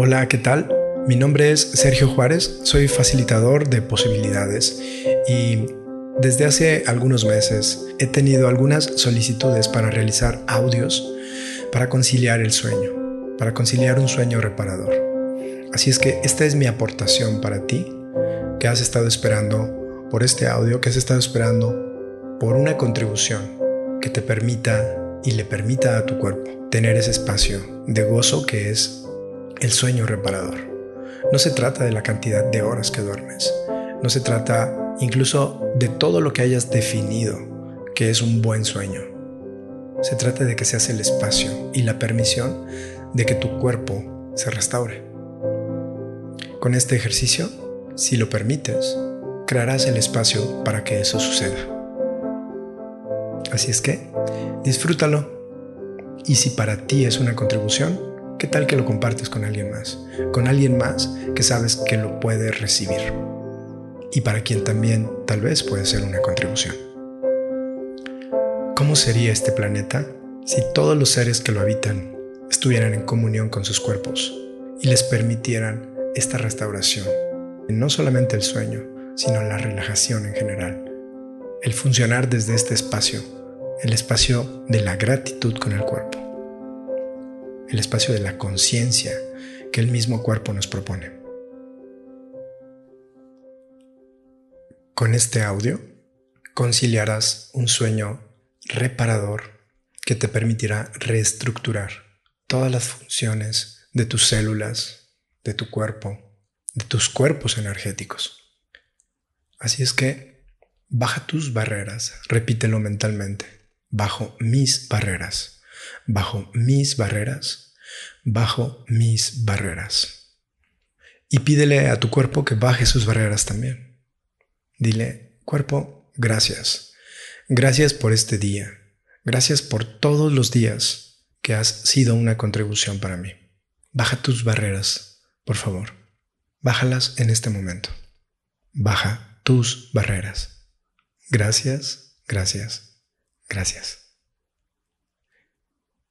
Hola, ¿qué tal? Mi nombre es Sergio Juárez, soy facilitador de posibilidades y desde hace algunos meses he tenido algunas solicitudes para realizar audios para conciliar el sueño, para conciliar un sueño reparador. Así es que esta es mi aportación para ti, que has estado esperando por este audio, que has estado esperando por una contribución que te permita y le permita a tu cuerpo tener ese espacio de gozo que es el sueño reparador. No se trata de la cantidad de horas que duermes, no se trata incluso de todo lo que hayas definido que es un buen sueño. Se trata de que seas el espacio y la permisión de que tu cuerpo se restaure. Con este ejercicio, si lo permites, crearás el espacio para que eso suceda. Así es que, disfrútalo. Y si para ti es una contribución, ¿qué tal que lo compartes con alguien más? Con alguien más que sabes que lo puede recibir. Y para quien también tal vez puede ser una contribución. ¿Cómo sería este planeta si todos los seres que lo habitan estuvieran en comunión con sus cuerpos y les permitieran esta restauración? No solamente el sueño, sino la relajación en general. El funcionar desde este espacio, el espacio de la gratitud con el cuerpo, el espacio de la conciencia que el mismo cuerpo nos propone. Con este audio conciliarás un sueño reparador que te permitirá reestructurar todas las funciones de tus células, de tu cuerpo, de tus cuerpos energéticos. Así es que baja tus barreras, repítelo mentalmente, bajo mis barreras, bajo mis barreras, bajo mis barreras. Y pídele a tu cuerpo que baje sus barreras también. Dile, cuerpo, gracias Gracias por este día. Gracias por todos los días que has sido una contribución para mí. Baja tus barreras, por favor. Bájalas en este momento. Baja tus barreras. Gracias, gracias, gracias.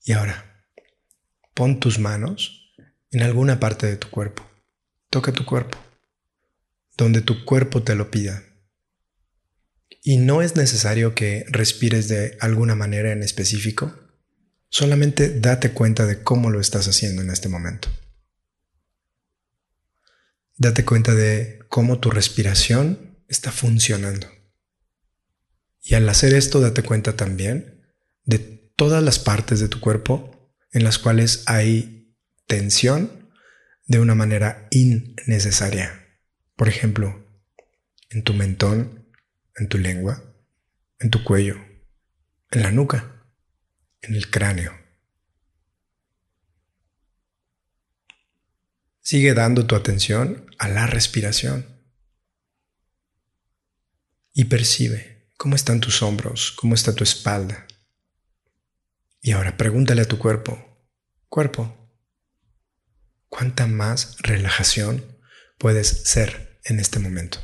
Y ahora, pon tus manos en alguna parte de tu cuerpo. Toca tu cuerpo, donde tu cuerpo te lo pida. Y no es necesario que respires de alguna manera en específico, solamente date cuenta de cómo lo estás haciendo en este momento. Date cuenta de cómo tu respiración está funcionando. Y al hacer esto, date cuenta también de todas las partes de tu cuerpo en las cuales hay tensión de una manera innecesaria. Por ejemplo, en tu mentón, en tu lengua, en tu cuello, en la nuca, en el cráneo. Sigue dando tu atención a la respiración y percibe cómo están tus hombros, cómo está tu espalda. Y ahora pregúntale a tu cuerpo, cuerpo, ¿cuánta más relajación puedes ser en este momento?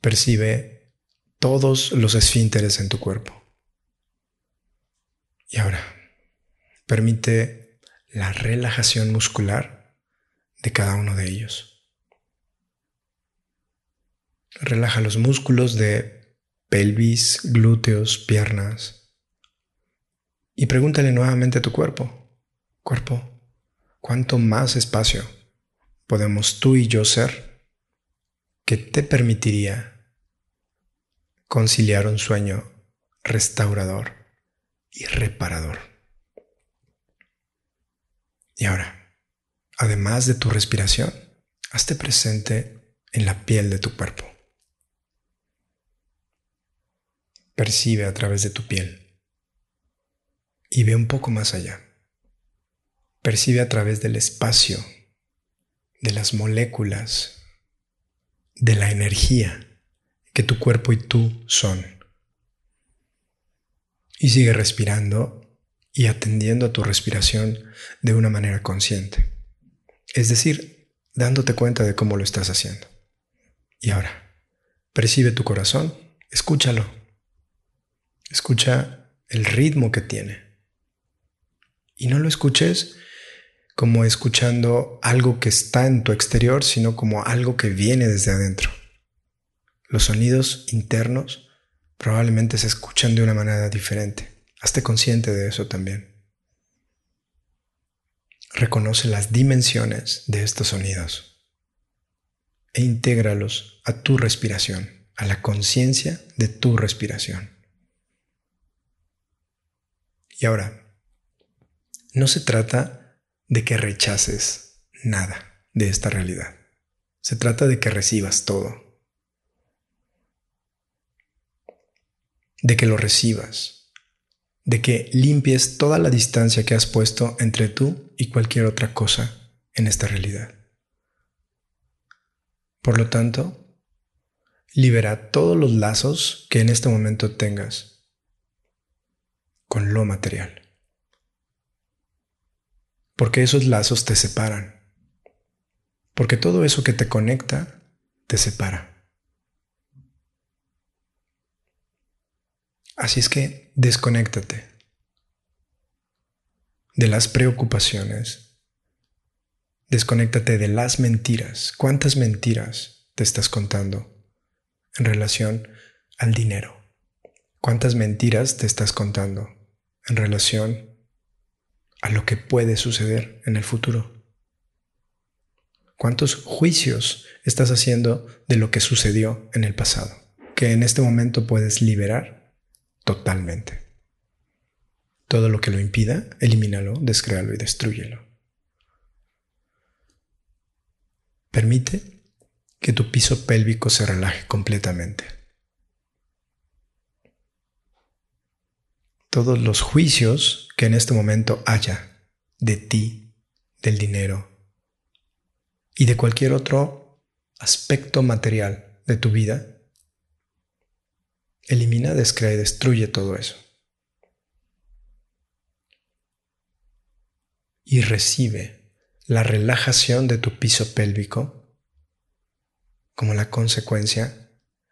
Percibe todos los esfínteres en tu cuerpo. Y ahora, permite la relajación muscular de cada uno de ellos. Relaja los músculos de pelvis, glúteos, piernas. Y pregúntale nuevamente a tu cuerpo, cuerpo, ¿cuánto más espacio podemos tú y yo ser que te permitiría conciliar un sueño restaurador y reparador. Y ahora, además de tu respiración, hazte presente en la piel de tu cuerpo. Percibe a través de tu piel y ve un poco más allá. Percibe a través del espacio, de las moléculas de la energía que tu cuerpo y tú son. Y sigue respirando y atendiendo a tu respiración de una manera consciente. Es decir, dándote cuenta de cómo lo estás haciendo. Y ahora, percibe tu corazón, escúchalo. Escucha el ritmo que tiene. Y no lo escuches como escuchando algo que está en tu exterior, sino como algo que viene desde adentro. Los sonidos internos probablemente se escuchan de una manera diferente. Hazte consciente de eso también. Reconoce las dimensiones de estos sonidos e intégralos a tu respiración, a la conciencia de tu respiración. Y ahora, no se trata de que rechaces nada de esta realidad. Se trata de que recibas todo. De que lo recibas. De que limpies toda la distancia que has puesto entre tú y cualquier otra cosa en esta realidad. Por lo tanto, libera todos los lazos que en este momento tengas con lo material porque esos lazos te separan, porque todo eso que te conecta te separa. Así es que desconéctate de las preocupaciones, desconéctate de las mentiras. ¿Cuántas mentiras te estás contando en relación al dinero? ¿Cuántas mentiras te estás contando en relación a lo que puede suceder en el futuro. ¿Cuántos juicios estás haciendo de lo que sucedió en el pasado? Que en este momento puedes liberar totalmente. Todo lo que lo impida, elimínalo, descréalo y destruyelo. Permite que tu piso pélvico se relaje completamente. Todos los juicios que en este momento haya de ti, del dinero y de cualquier otro aspecto material de tu vida, elimina, descrea y destruye todo eso. Y recibe la relajación de tu piso pélvico como la consecuencia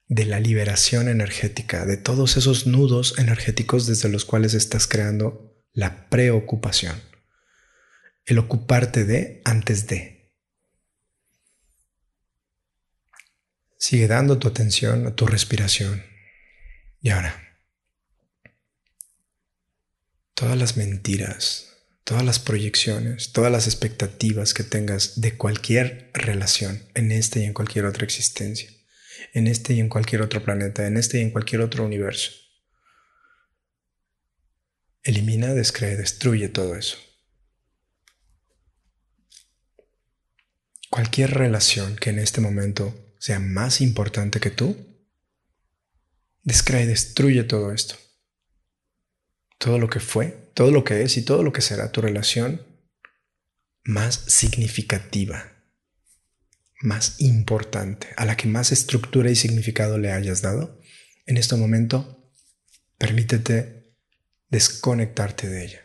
de la liberación energética, de todos esos nudos energéticos desde los cuales estás creando la preocupación, el ocuparte de antes de. Sigue dando tu atención a tu respiración. Y ahora, todas las mentiras, todas las proyecciones, todas las expectativas que tengas de cualquier relación en esta y en cualquier otra existencia en este y en cualquier otro planeta, en este y en cualquier otro universo. Elimina, descree, destruye todo eso. Cualquier relación que en este momento sea más importante que tú, descree, destruye todo esto. Todo lo que fue, todo lo que es y todo lo que será tu relación más significativa más importante, a la que más estructura y significado le hayas dado, en este momento permítete desconectarte de ella.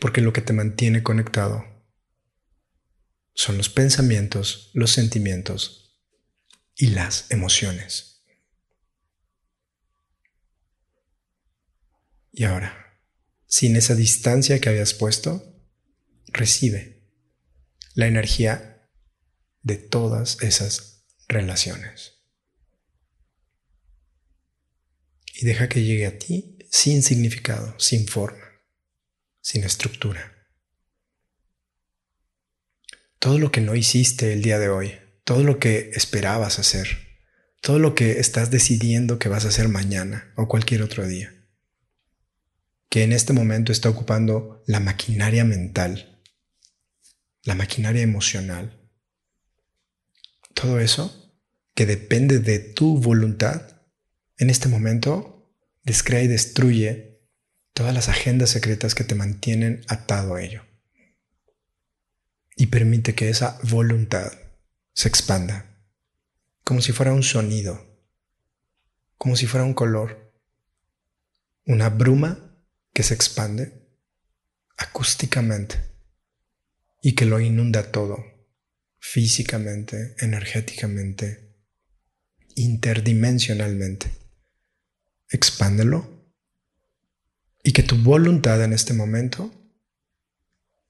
Porque lo que te mantiene conectado son los pensamientos, los sentimientos y las emociones. Y ahora, sin esa distancia que habías puesto, recibe la energía de todas esas relaciones. Y deja que llegue a ti sin significado, sin forma, sin estructura. Todo lo que no hiciste el día de hoy, todo lo que esperabas hacer, todo lo que estás decidiendo que vas a hacer mañana o cualquier otro día, que en este momento está ocupando la maquinaria mental, la maquinaria emocional, todo eso que depende de tu voluntad, en este momento descrea y destruye todas las agendas secretas que te mantienen atado a ello. Y permite que esa voluntad se expanda, como si fuera un sonido, como si fuera un color, una bruma que se expande acústicamente y que lo inunda todo físicamente, energéticamente, interdimensionalmente. Expándelo y que tu voluntad en este momento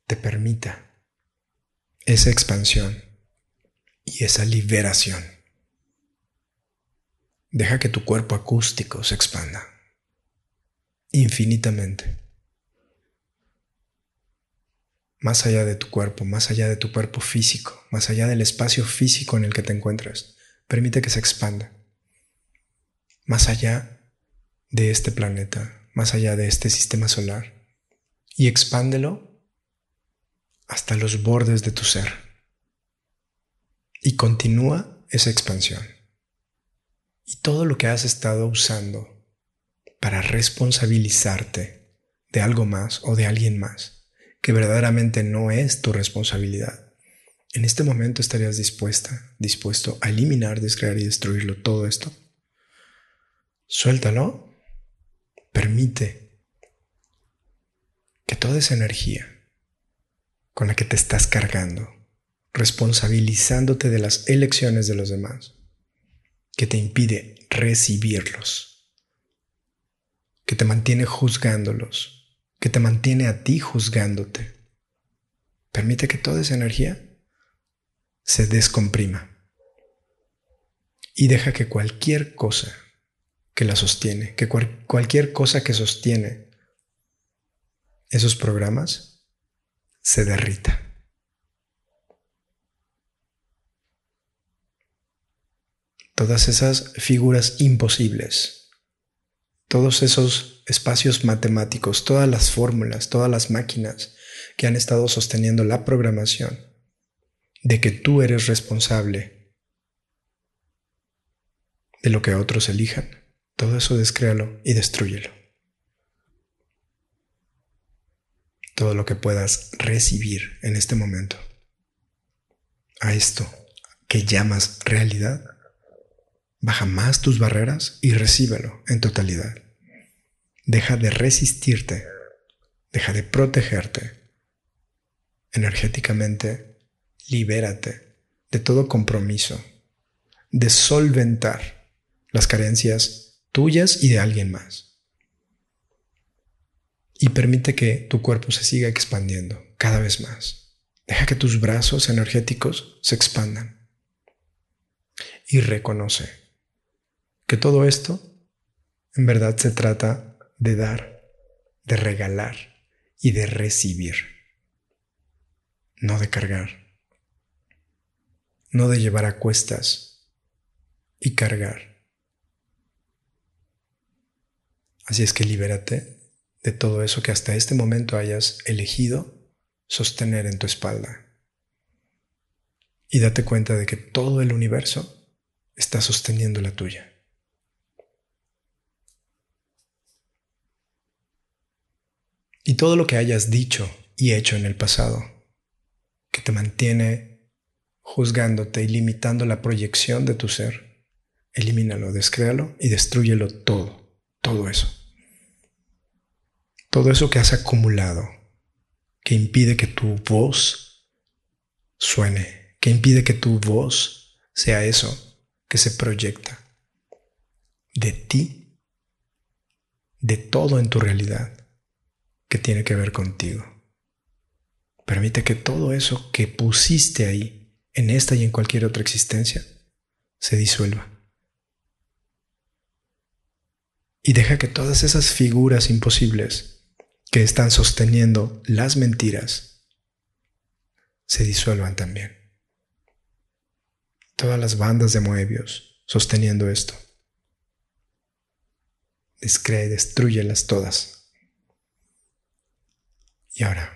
te permita esa expansión y esa liberación. Deja que tu cuerpo acústico se expanda infinitamente. Más allá de tu cuerpo, más allá de tu cuerpo físico, más allá del espacio físico en el que te encuentras. Permite que se expanda. Más allá de este planeta, más allá de este sistema solar. Y expándelo hasta los bordes de tu ser. Y continúa esa expansión. Y todo lo que has estado usando para responsabilizarte de algo más o de alguien más que verdaderamente no es tu responsabilidad. En este momento estarías dispuesta, dispuesto a eliminar, descrear y destruirlo todo esto. Suéltalo. Permite que toda esa energía con la que te estás cargando, responsabilizándote de las elecciones de los demás, que te impide recibirlos, que te mantiene juzgándolos, que te mantiene a ti juzgándote. Permite que toda esa energía se descomprima y deja que cualquier cosa que la sostiene, que cualquier cosa que sostiene esos programas se derrita. Todas esas figuras imposibles todos esos espacios matemáticos, todas las fórmulas, todas las máquinas que han estado sosteniendo la programación de que tú eres responsable de lo que otros elijan, todo eso descréalo y destruyelo. Todo lo que puedas recibir en este momento a esto que llamas realidad Baja más tus barreras y recíbelo en totalidad. Deja de resistirte, deja de protegerte. Energéticamente, libérate de todo compromiso, de solventar las carencias tuyas y de alguien más. Y permite que tu cuerpo se siga expandiendo cada vez más. Deja que tus brazos energéticos se expandan. Y reconoce que todo esto en verdad se trata de dar, de regalar y de recibir, no de cargar, no de llevar a cuestas y cargar. Así es que libérate de todo eso que hasta este momento hayas elegido sostener en tu espalda. Y date cuenta de que todo el universo está sosteniendo la tuya. Y todo lo que hayas dicho y hecho en el pasado, que te mantiene juzgándote y limitando la proyección de tu ser, elimínalo, descréalo y destruyelo todo, todo eso. Todo eso que has acumulado, que impide que tu voz suene, que impide que tu voz sea eso que se proyecta de ti, de todo en tu realidad que tiene que ver contigo. Permite que todo eso que pusiste ahí, en esta y en cualquier otra existencia, se disuelva. Y deja que todas esas figuras imposibles que están sosteniendo las mentiras se disuelvan también. Todas las bandas de Moebius sosteniendo esto. Descree, destruyelas todas. Y ahora,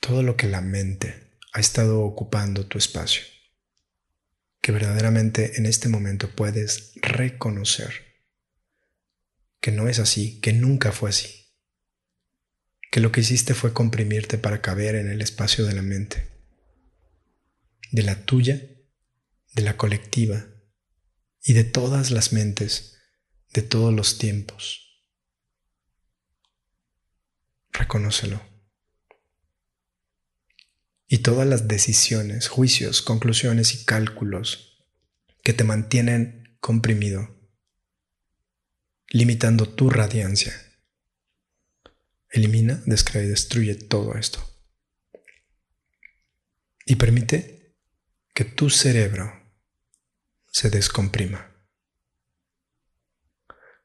todo lo que la mente ha estado ocupando tu espacio, que verdaderamente en este momento puedes reconocer que no es así, que nunca fue así, que lo que hiciste fue comprimirte para caber en el espacio de la mente, de la tuya, de la colectiva y de todas las mentes de todos los tiempos reconócelo. Y todas las decisiones, juicios, conclusiones y cálculos que te mantienen comprimido, limitando tu radiancia, Elimina, descrea y destruye todo esto. Y permite que tu cerebro se descomprima.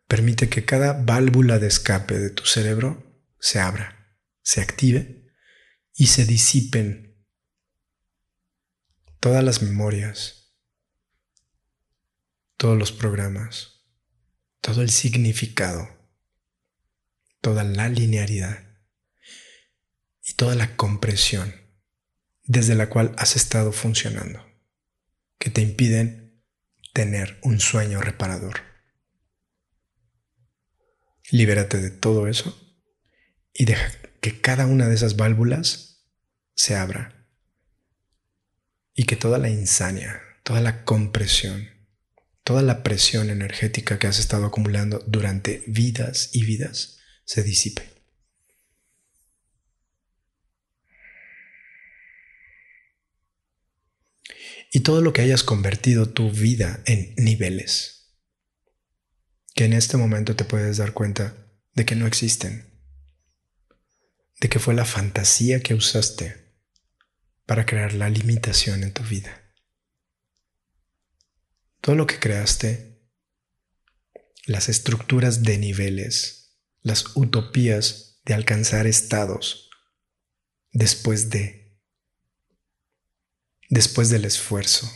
Permite que cada válvula de escape de tu cerebro se abra, se active y se disipen todas las memorias, todos los programas, todo el significado toda la linearidad y toda la compresión desde la cual has estado funcionando, que te impiden tener un sueño reparador. Libérate de todo eso y deja que cada una de esas válvulas se abra y que toda la insania, toda la compresión, toda la presión energética que has estado acumulando durante vidas y vidas se disipe. Y todo lo que hayas convertido tu vida en niveles, que en este momento te puedes dar cuenta de que no existen, de que fue la fantasía que usaste para crear la limitación en tu vida. Todo lo que creaste, las estructuras de niveles, las utopías de alcanzar estados después de, después del esfuerzo,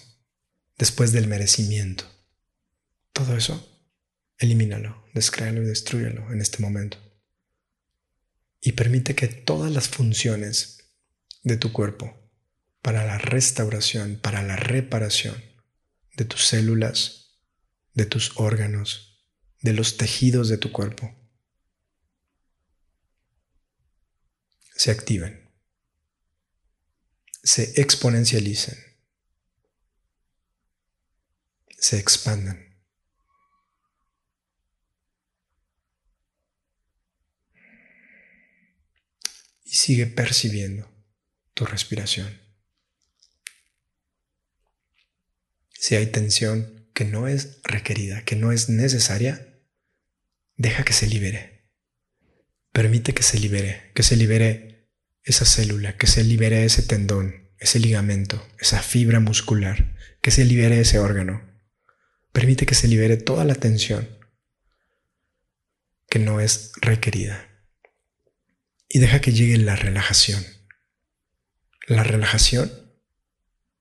después del merecimiento. Todo eso, elimínalo, descréalo y destruyelo en este momento. Y permite que todas las funciones de tu cuerpo para la restauración, para la reparación de tus células, de tus órganos, de los tejidos de tu cuerpo, se activen, se exponencialicen, se expandan. Y sigue percibiendo tu respiración. Si hay tensión que no es requerida, que no es necesaria, deja que se libere. Permite que se libere, que se libere esa célula, que se libere ese tendón, ese ligamento, esa fibra muscular, que se libere ese órgano. Permite que se libere toda la tensión que no es requerida. Y deja que llegue la relajación. La relajación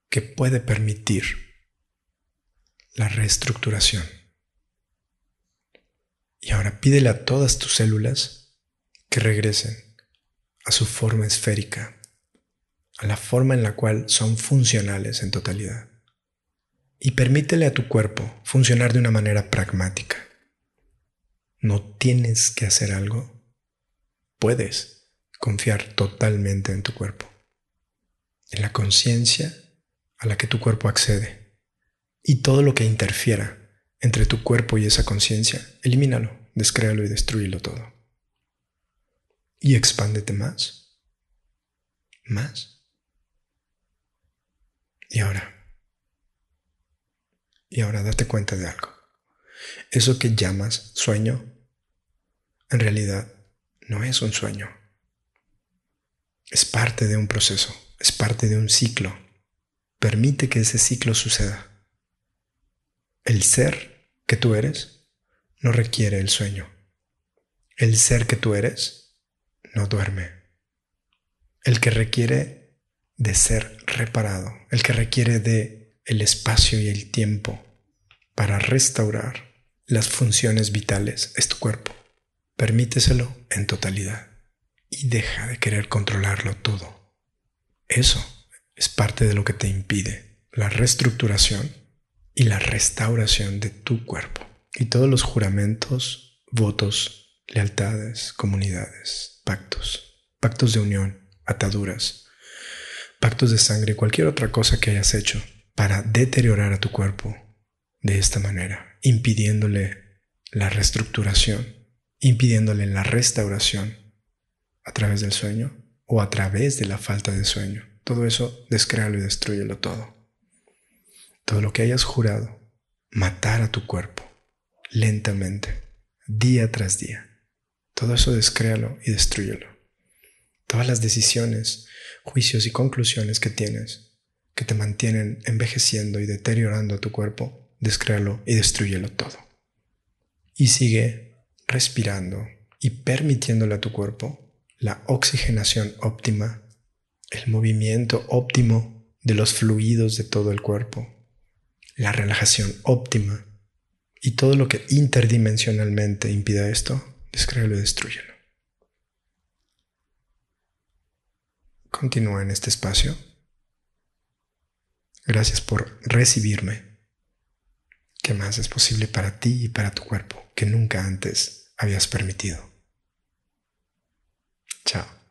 que puede permitir la reestructuración. Y ahora pídele a todas tus células que regresen a su forma esférica, a la forma en la cual son funcionales en totalidad. Y permítele a tu cuerpo funcionar de una manera pragmática. No tienes que hacer algo. Puedes confiar totalmente en tu cuerpo, en la conciencia a la que tu cuerpo accede. Y todo lo que interfiera entre tu cuerpo y esa conciencia, elimínalo, descréalo y destruyelo todo y expándete más, más. Y ahora, y ahora date cuenta de algo. Eso que llamas sueño, en realidad no es un sueño. Es parte de un proceso, es parte de un ciclo. Permite que ese ciclo suceda. El ser que tú eres no requiere el sueño. El ser que tú eres no duerme. El que requiere de ser reparado, el que requiere de el espacio y el tiempo para restaurar las funciones vitales es tu cuerpo. Permíteselo en totalidad y deja de querer controlarlo todo. Eso es parte de lo que te impide la reestructuración y la restauración de tu cuerpo. Y todos los juramentos, votos, lealtades, comunidades, pactos, pactos de unión, ataduras, pactos de sangre, cualquier otra cosa que hayas hecho para deteriorar a tu cuerpo de esta manera, impidiéndole la reestructuración, impidiéndole la restauración a través del sueño o a través de la falta de sueño. Todo eso descréalo y destruyelo todo. Todo lo que hayas jurado, matar a tu cuerpo lentamente, día tras día Todo eso descréalo y destruyelo. Todas las decisiones, juicios y conclusiones que tienes que te mantienen envejeciendo y deteriorando a tu cuerpo, descréalo y destruyelo todo. Y sigue respirando y permitiéndole a tu cuerpo la oxigenación óptima, el movimiento óptimo de los fluidos de todo el cuerpo, la relajación óptima y todo lo que interdimensionalmente impida esto, descréalo y destruyelo. Continúa en este espacio. Gracias por recibirme. ¿Qué más es posible para ti y para tu cuerpo que nunca antes habías permitido? Chao.